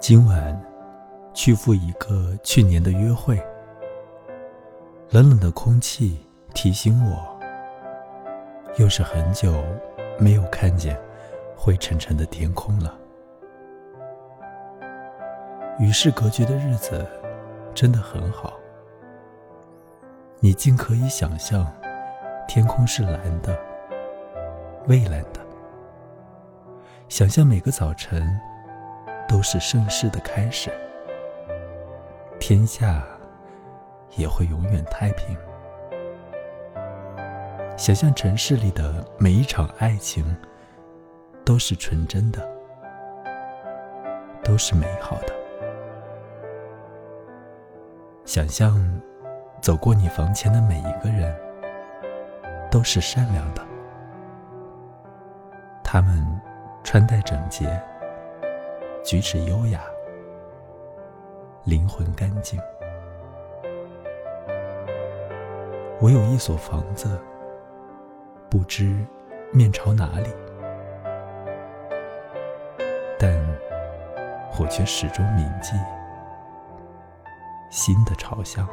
今晚去赴一个去年的约会。冷冷的空气提醒我，又是很久没有看见灰沉沉的天空了。与世隔绝的日子真的很好，你尽可以想象，天空是蓝的，蔚蓝的，想象每个早晨都是盛世的开始，天下也会永远太平。想象城市里的每一场爱情都是纯真的，都是美好的。想象，走过你房前的每一个人，都是善良的。他们穿戴整洁，举止优雅，灵魂干净。我有一所房子，不知面朝哪里，但我却始终铭记。新的朝向。